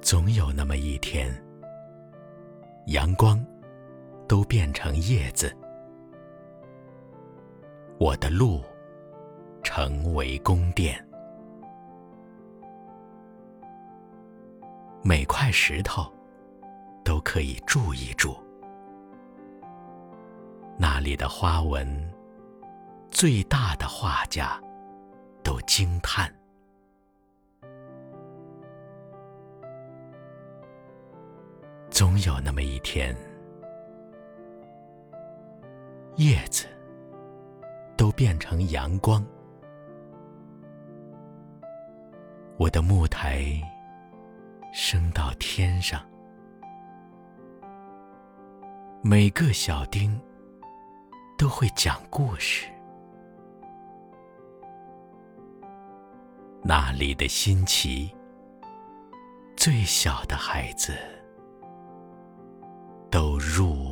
总有那么一天，阳光都变成叶子，我的路成为宫殿，每块石头都可以住一住，那里的花纹，最大的画家都惊叹。总有那么一天，叶子都变成阳光，我的木台升到天上。每个小丁都会讲故事。那里的新奇最小的孩子都入